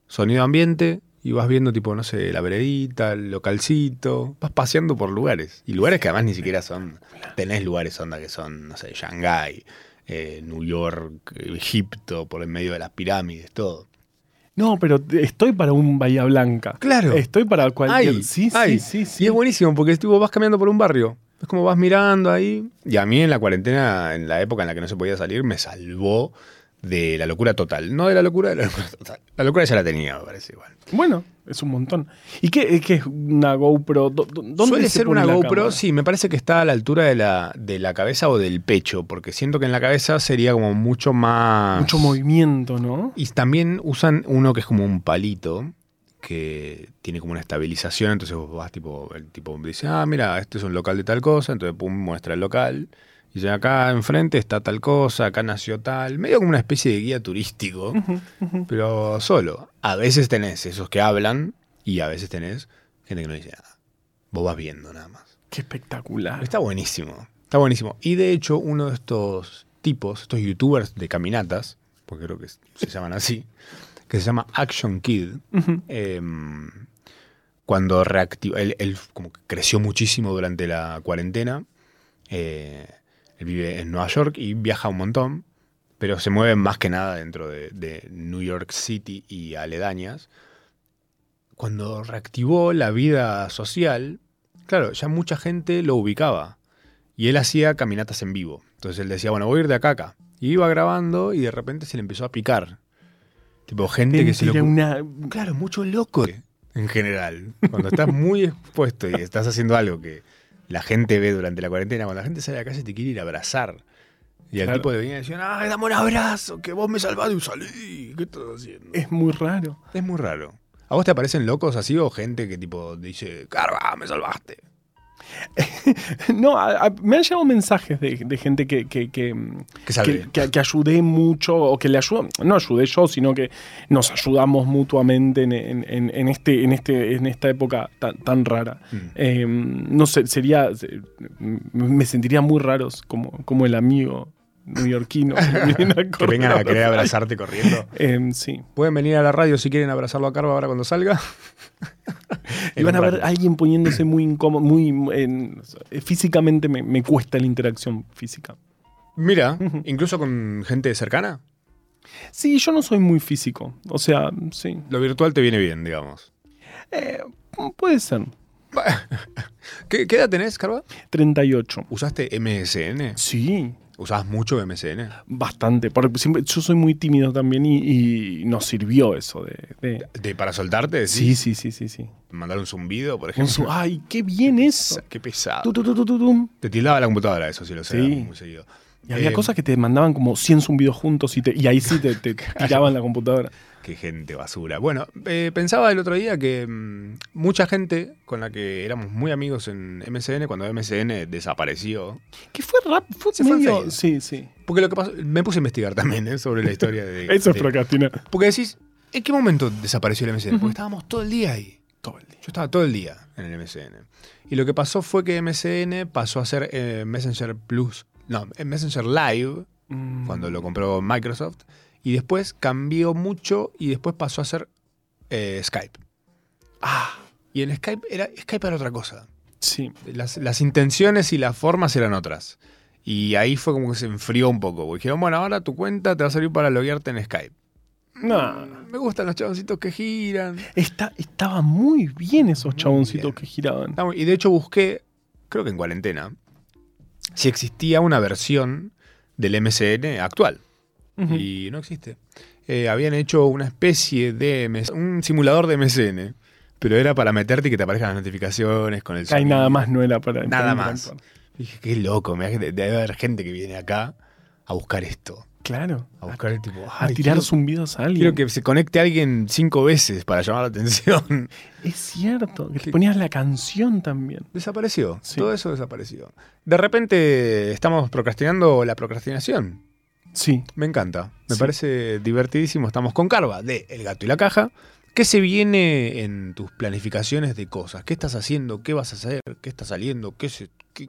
sonido ambiente y vas viendo tipo, no sé, la veredita, el localcito, vas paseando por lugares. Y lugares que además ni siquiera son, tenés lugares onda que son, no sé, Shanghái, eh, New York, Egipto, por en medio de las pirámides, todo. No, pero estoy para un Bahía Blanca. Claro. Estoy para cualquier. Ay, sí, ay. sí, sí, sí. Y es buenísimo porque tipo, vas caminando por un barrio. Es como vas mirando ahí. Y a mí en la cuarentena, en la época en la que no se podía salir, me salvó de la locura total. No de la locura, de la locura total. La locura ya la tenía, me parece igual. Bueno, es un montón. ¿Y qué, qué es una GoPro? ¿Dó- dó- ¿Dónde Suele se ser pone una GoPro, cámara? sí, me parece que está a la altura de la, de la cabeza o del pecho, porque siento que en la cabeza sería como mucho más... Mucho movimiento, ¿no? Y también usan uno que es como un palito, que tiene como una estabilización, entonces vos vas tipo, el tipo dice, ah, mira, este es un local de tal cosa, entonces pum, muestra el local. Y dice, acá enfrente está tal cosa, acá nació tal, medio como una especie de guía turístico, pero solo. A veces tenés esos que hablan y a veces tenés gente que no dice nada. Vos vas viendo nada más. Qué espectacular. Está buenísimo. Está buenísimo. Y de hecho, uno de estos tipos, estos youtubers de caminatas, porque creo que se llaman así, que se llama Action Kid, em, cuando reactivó, él, él como que creció muchísimo durante la cuarentena. eh, él vive en Nueva York y viaja un montón, pero se mueve más que nada dentro de, de New York City y aledañas. Cuando reactivó la vida social, claro, ya mucha gente lo ubicaba. Y él hacía caminatas en vivo. Entonces él decía, bueno, voy a ir de acá a acá. Y iba grabando y de repente se le empezó a picar. Tipo, gente que se lo... Una... Claro, mucho loco en general. Cuando estás muy expuesto y estás haciendo algo que la gente ve durante la cuarentena, cuando la gente sale a la calle te quiere ir a abrazar. Y el Claro. tipo le venía diciendo, ¡ay, dame un abrazo! Que vos me salvaste y salí. ¿Qué estás haciendo? Es muy raro. Es muy raro. ¿A vos te aparecen locos así o gente que tipo dice, ¡carva, me salvaste! No, a- a- me han llegado mensajes de, de gente que, que, que, Que que, que- ayudé mucho, o que le ayudó, no ayudé yo, sino que nos ayudamos mutuamente en, en- este, en, este, en esta época tan, tan rara. Mm. Eh, no sé, sería, se- me sentiría muy raros como, como el amigo neoyorquino. que, Que vengan a querer abrazar. abrazarte corriendo. Eh, sí. Pueden venir a la radio si quieren abrazarlo a Carva ahora cuando salga. Y van a ver a alguien poniéndose muy incómodo, muy... en- físicamente me, me cuesta la interacción física. Mira, incluso con gente cercana, Sí, yo no soy muy físico. O sea, sí. lo virtual te viene bien, digamos. Eh, puede ser. ¿Qué, qué edad tenés, Carva? 38. ¿Usaste MSN? Sí, ¿Usabas mucho MSN? bastante. Porque siempre, yo soy muy tímido también y, y nos sirvió eso de... de- ¿De, ¿Para soltarte? Sí, sí, sí, sí, sí. ¿Mandar un zumbido, por ejemplo? Ay, qué bien eso. Qué pesado. Tu, tu, tu. Te tildaba la computadora eso, sí lo sé. Sí. Muy seguido. Y había Eh, cosas que te mandaban como 100 zumbidos juntos y, te- y ahí sí te, te tiraban la computadora. Qué gente basura. Bueno, eh, pensaba el otro día que mm, mucha gente con la que éramos muy amigos en MSN, cuando MSN desapareció. Que fue rap, fue Se fue medio... feo. sí, sí. Porque lo que pasó, me puse a investigar también eh, sobre la historia de. Eso es procrastinar. Porque decís, ¿en qué momento desapareció el MSN? Porque estábamos todo el día ahí. Todo el día. Yo estaba todo el día en el MSN. Y lo que pasó fue que MSN pasó a ser eh, Messenger Plus. No, Messenger Live, Mm. cuando lo compró Microsoft. Y después cambió mucho y después pasó a ser eh, Skype. Ah, Y en Skype era, Skype era otra cosa. Sí. Las, las intenciones y las formas eran otras. Y ahí fue como que se enfrió un poco. porque Dijeron, bueno, ahora tu cuenta te va a servir para loguearte en Skype. No, Me gustan los chaboncitos que giran. Está, estaba muy bien esos Muy chaboncitos bien. que giraban. Y de hecho busqué, creo que en cuarentena, si existía una versión del MSN actual. Y no existe. Eh, habían hecho una especie de un simulador de MSN, pero era para meterte y que te aparezcan las notificaciones con el sonido. nada más no era para Nada más. Dije, qué loco, me debe haber gente que viene acá a buscar esto. Claro. A buscar el tipo. A "Ay, tirar quiero- zumbidos a alguien. Quiero que se conecte alguien cinco veces para llamar la atención. Es cierto, que te ponías la canción también. Desapareció. Sí. Todo eso desapareció. De repente estamos procrastinando la procrastinación. Sí. Me encanta. Me Sí. parece divertidísimo. Estamos con Carva de El Gato y la Caja. ¿Qué se viene en tus planificaciones de cosas? ¿Qué estás haciendo? ¿Qué vas a hacer? ¿Qué está saliendo? ¿Qué, se, qué,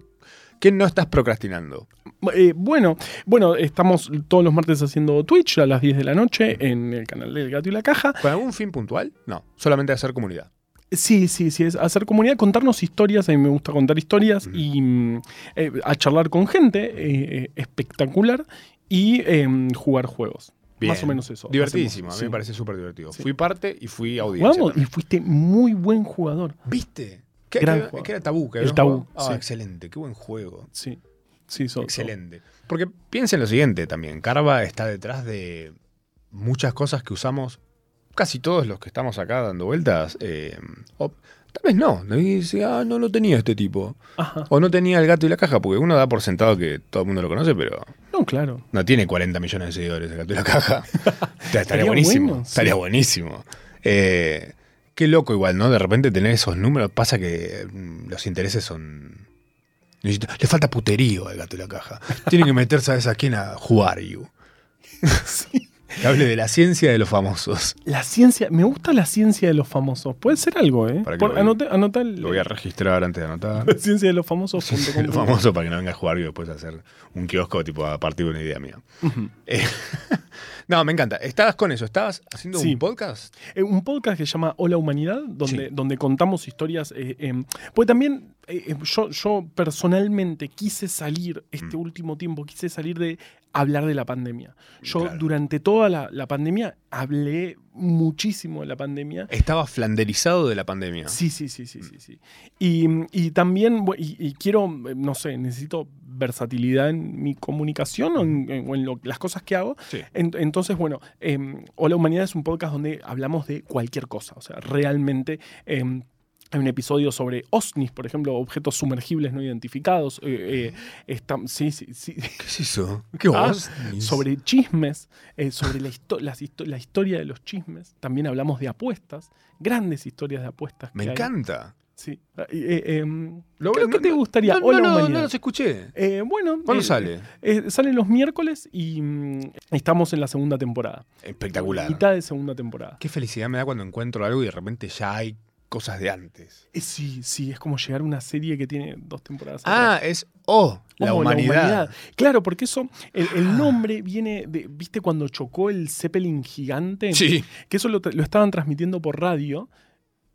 qué no estás procrastinando? Eh, bueno, bueno, estamos todos los martes haciendo Twitch a las 10 de la noche en el canal del Gato y la Caja. ¿Con algún fin puntual? No, solamente hacer comunidad. Sí, sí, sí, es hacer comunidad, contarnos historias, a mí me gusta contar historias y mm, eh, a charlar con gente, eh, espectacular, y em, jugar juegos. Bien. Más o menos eso. Divertidísimo. hacemos, a mí sí. me parece súper divertido. Sí. Fui parte y fui audiencia. Y fuiste muy buen jugador. ¿Viste? ¿Qué, Gran qué era tabú? que El tabú? Ah, sí. excelente. Qué buen juego. Sí, sí, so- so- Excelente. Porque piensen lo siguiente también. Carva está detrás de muchas cosas que usamos, casi todos los que estamos acá dando vueltas. eh, o tal vez no. No dice, ah, no lo tenía este tipo. Ajá. O no tenía el gato y la caja, porque uno da por sentado que todo el mundo lo conoce, pero No, claro. no tiene 40 millones de seguidores el gato y la caja. Estaría, buenísimo. bueno, sí. Estaría buenísimo. Eh, qué loco igual, ¿no? De repente tener esos números. Pasa que mm, los intereses son... Le falta puterío al gato y la caja. Tiene que meter, ¿sabes a quién? A jugar, you. Que hable de la ciencia de los famosos. La ciencia, me gusta la ciencia de los famosos. Puede ser algo, ¿eh? Para que Por- lo- anota el- Lo voy a registrar antes de anotar. la ciencia de los famosos. Ciencia de los famosos para que no venga a jugar y después hacer un kiosco tipo a partir de una idea mía. Eh, no, me encanta. Estabas con eso. ¿Estabas haciendo Sí. un podcast? Eh, un podcast que se llama Hola Humanidad, donde, Sí. donde contamos historias. Eh, em, pues también eh, eh, yo, yo personalmente quise salir, este Mm. último tiempo, quise salir de hablar de la pandemia. Yo Claro. durante toda la, la pandemia hablé muchísimo de la pandemia. Estaba flanderizado de la pandemia. Sí, sí, sí, sí, sí. sí. Y, y también, y, y quiero, eh, no sé, necesito versatilidad en mi comunicación o en, en- o en lo- las cosas que hago. Sí. En- entonces, bueno, eh, Hola Humanidad es un podcast donde hablamos de cualquier cosa. O sea, realmente eh, hay un episodio sobre OSNIs, por ejemplo, objetos sumergibles no identificados. eh, eh, está- sí, sí, sí. ¿Qué es eso? ¿Qué Ah? Sobre chismes, eh, sobre la, histo- las histo- la historia de los chismes. También hablamos de apuestas, grandes historias de apuestas. Me que hay. encanta. Sí. Eh, eh, em, Lo- creo que no- te gustaría. No, no, Hola no, Humanidad. no los escuché. Bueno, ¿Cuándo sale? salen los miércoles y mm, estamos en la segunda temporada. Espectacular. Mitad de segunda temporada. Qué felicidad me da cuando encuentro algo y de repente ya hay cosas de antes. Eh, sí, sí, es como llegar a una serie que tiene dos temporadas. Ah, atrás. es O, la, Oh, humanidad. Claro, porque eso, el, el Ah. nombre viene de, ¿viste cuando chocó el Zeppelin gigante? Sí. Que eso lo, lo estaban transmitiendo por radio.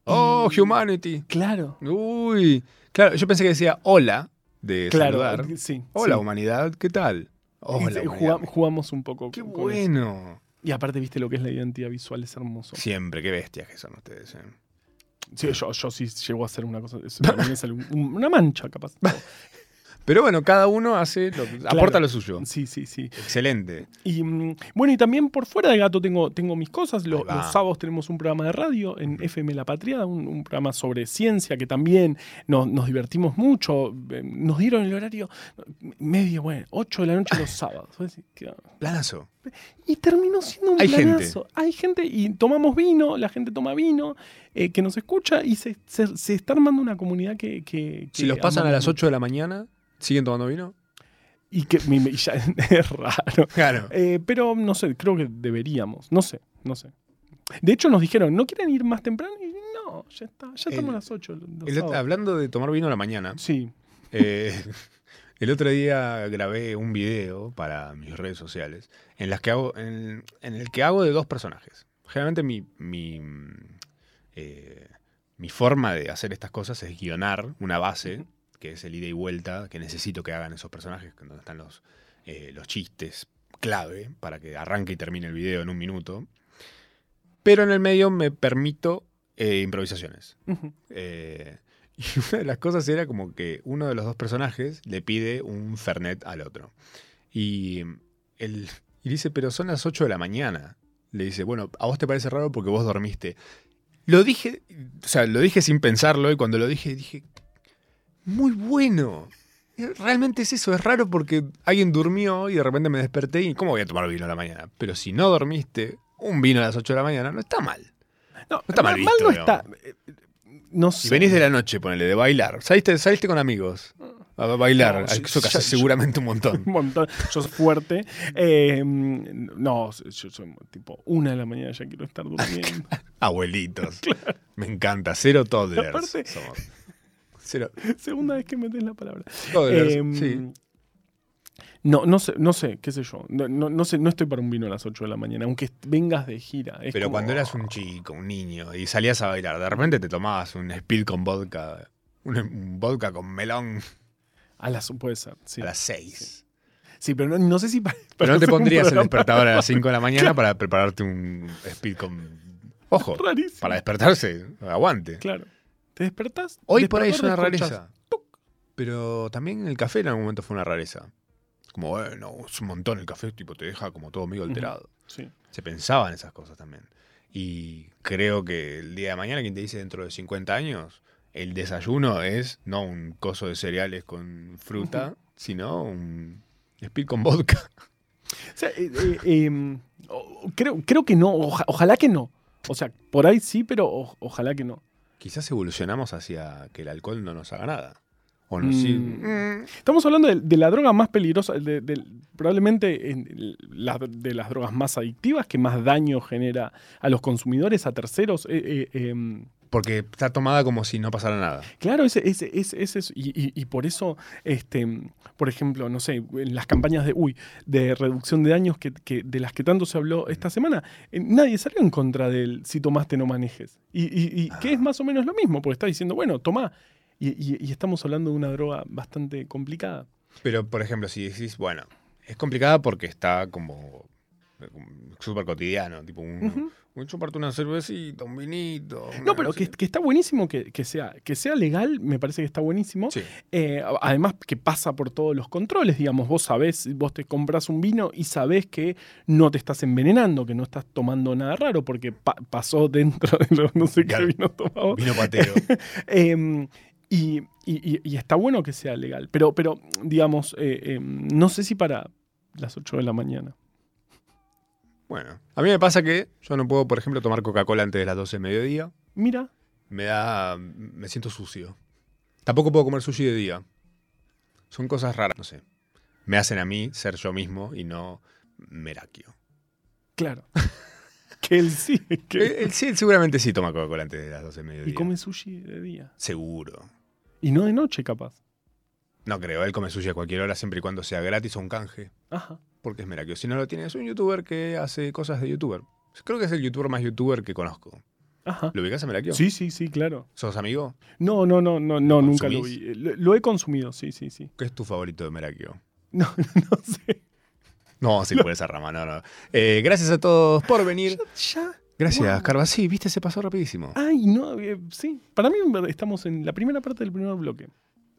Oh, Y- humanity. Claro, Uy. Claro, yo pensé que decía hola de claro. saludar. Sí. Hola, sí. humanidad, ¿qué tal? Hola, Y, eh, humanidad. juga- jugamos un poco. Qué con- bueno. Y aparte, viste lo que es la identidad visual, es hermoso. Siempre, qué bestias que son ustedes. eh. Sí, yo, yo sí llego a hacer una cosa. un- una mancha, capaz. Pero bueno, cada uno hace lo, aporta lo suyo. Sí, sí, sí. Excelente. Y mm, bueno, y también por fuera de gato tengo, tengo mis cosas. Lo- Ahí va. los sábados tenemos un programa de radio en FM La Patriada, un, un programa sobre ciencia que también nos, nos divertimos mucho. Eh, Nos dieron el horario medio, bueno, 8 de la noche los sábados. Planazo. Y terminó siendo un Hay gente. planazo. Hay gente y tomamos vino, la gente toma vino, eh, que nos escucha y se, se- se está armando una comunidad que... que- Si que los pasan a las mucho. 8 de la mañana, ¿siguen tomando vino? Y que mi- ya es raro. Claro. Eh, pero no sé, creo que deberíamos. No sé, no sé. De hecho, nos dijeron, ¿no quieren ir más temprano? Y no, ya está, ya estamos El- a las 8. los El- sábados. hablando de tomar vino a la mañana, Sí, eh, el otro día grabé un video para mis redes sociales en, las que hago, en, en el que hago de dos personajes. Generalmente mi, mi, eh, mi forma de hacer estas cosas es guionar una base, que es el ida y vuelta, que necesito que hagan esos personajes, donde están los, eh, los chistes clave para que arranque y termine el video en un minuto. Pero en el medio me permito eh, improvisaciones. Eh, y una de las cosas era como que uno de los dos personajes le pide un Fernet al otro. Y él y dice, pero son las 8 de la mañana. Le dice, bueno, a vos te parece raro porque vos dormiste. Lo dije, o sea, lo dije sin pensarlo y cuando lo dije, dije, muy bueno. Realmente es eso, es raro porque alguien durmió y de repente me desperté y ¿cómo voy a tomar vino a la mañana? Pero si no dormiste, un vino a las 8 de la mañana no está mal. No, está mal mal, visto, no digamos. está. Eh, No sé. venís de la noche, ponele, de bailar. Saliste, saliste con amigos a bailar. No, Eso ya- seguramente un montón. un montón. Yo soy fuerte. Eh, no, yo soy tipo una de la mañana ya quiero estar durmiendo. Abuelitos. Me encanta. Cero toddlers. Aparte- somos. Segunda vez que metes la palabra. Em, sí. No, no sé, no sé, qué sé yo. No, no, no sé, no estoy para un vino a las 8 de la mañana, aunque vengas de gira. Es Pero como- cuando eras un chico, un niño, y salías a bailar, de repente te tomabas un speed con vodka. Un, un vodka con melón A las, puede ser, sí. a las 6. Sí, pero no, no sé si para. Pero no te pondrías el despertador a las 5 de la mañana para prepararte un speed con. Ojo, Rarísimo. para despertarse, aguante. Claro. ¿Te despertás? Hoy por ahí es una rareza. Pero también el café en algún momento fue una rareza. Como, bueno, es un montón el café, tipo, te deja como todo medio alterado. Sí. Se pensaba en esas cosas también. Y creo que el día de mañana, quien te dice dentro de 50 años, el desayuno es no un coso de cereales con fruta, sino un speed con vodka. O sea, eh, eh, eh, o- creo, creo que no, oja- ojalá que no. O sea, por ahí sí, pero o- ojalá que no. Quizás evolucionamos hacia que el alcohol no nos haga nada. O no, sí. Mm. Estamos hablando de, de la droga más peligrosa, de, de- probablemente en la- de las drogas más adictivas, que más daño genera a los consumidores, a terceros. eh, eh, em, Porque está tomada como si no pasara nada. Claro, ese, ese, ese, ese es- y, y- y por eso, este, por ejemplo, no sé, en las campañas de, uy, de reducción de daños que, que- de las que tanto se habló esta semana, eh, nadie salió en contra del si tomaste no manejes. Y, y- que es más o menos lo mismo, porque está diciendo, bueno, tomá. Y, estamos hablando de una droga bastante complicada. Pero, por ejemplo, si decís, bueno, es complicada porque está como eh, como súper cotidiano, tipo un, Ujú. un chuparte una cervecita, un vinito. No, pero que, que está buenísimo que, que sea, que sea legal, me parece que está buenísimo. Sí. Eh, a- además que pasa por todos los controles, digamos, vos sabés, vos te compras un vino y sabés que no te estás envenenando, que no estás tomando nada raro, porque pa- pasó dentro de lo, no sé Claro. qué vino tomado. Vino patero. Em, y, y- y- y está bueno que sea legal, pero, pero digamos, eh, em, no sé si para las 8 de la mañana. Bueno, a mí me pasa que yo no puedo, por ejemplo, tomar Coca-Cola antes de las 12 de mediodía. Mira, Me da. Me siento sucio. Tampoco puedo comer sushi de día. Son cosas raras, no sé. Me hacen a mí ser yo mismo y no Merakio. claro. que él sí. que- Él, él sí, él seguramente sí toma Coca-Cola antes de las 12 de mediodía. y come sushi de día. Seguro. Y no de noche, capaz. No creo, él come sushi a cualquier hora siempre y cuando sea gratis o un canje. Ajá. Porque es Merakio. Si no lo tiene, es un youtuber que hace cosas de youtuber. Creo que es el youtuber más youtuber que conozco. Ajá. ¿Lo ubicas a Merakio? Sí, sí, sí, claro. ¿Sos amigo? No, no, no, no, no, nunca lo vi. Lo, lo he consumido, sí, sí, sí. ¿Qué es tu favorito de Merakio? No, no sé. No, sí, por esa rama, no, no. Eh, gracias a todos por venir. Ya. Gracias, Wow. Carva. Sí, viste, se pasó rapidísimo. Ay, no, eh, sí. Para mí estamos en la primera parte del primer bloque.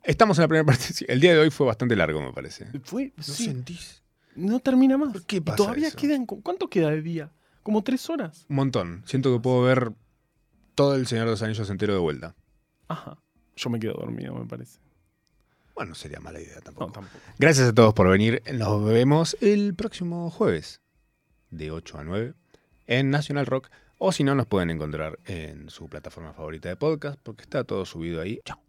Estamos en la primera parte. sí, El día de hoy fue bastante largo, me parece. Fue, sí, sentís? No termina más. ¿Por qué Y pasa todavía eso? quedan, ¿cuánto queda de día? Como tres horas. Un montón. Siento que puedo ver todo el Señor de los Anillos entero de vuelta. Ajá. Yo me quedo dormido, me parece. Bueno, no sería mala idea tampoco. No, tampoco. Gracias a todos por venir. Nos vemos el próximo jueves de 8 a 9 en National Rock. O si no, nos pueden encontrar en su plataforma favorita de podcast porque está todo subido ahí. Chao.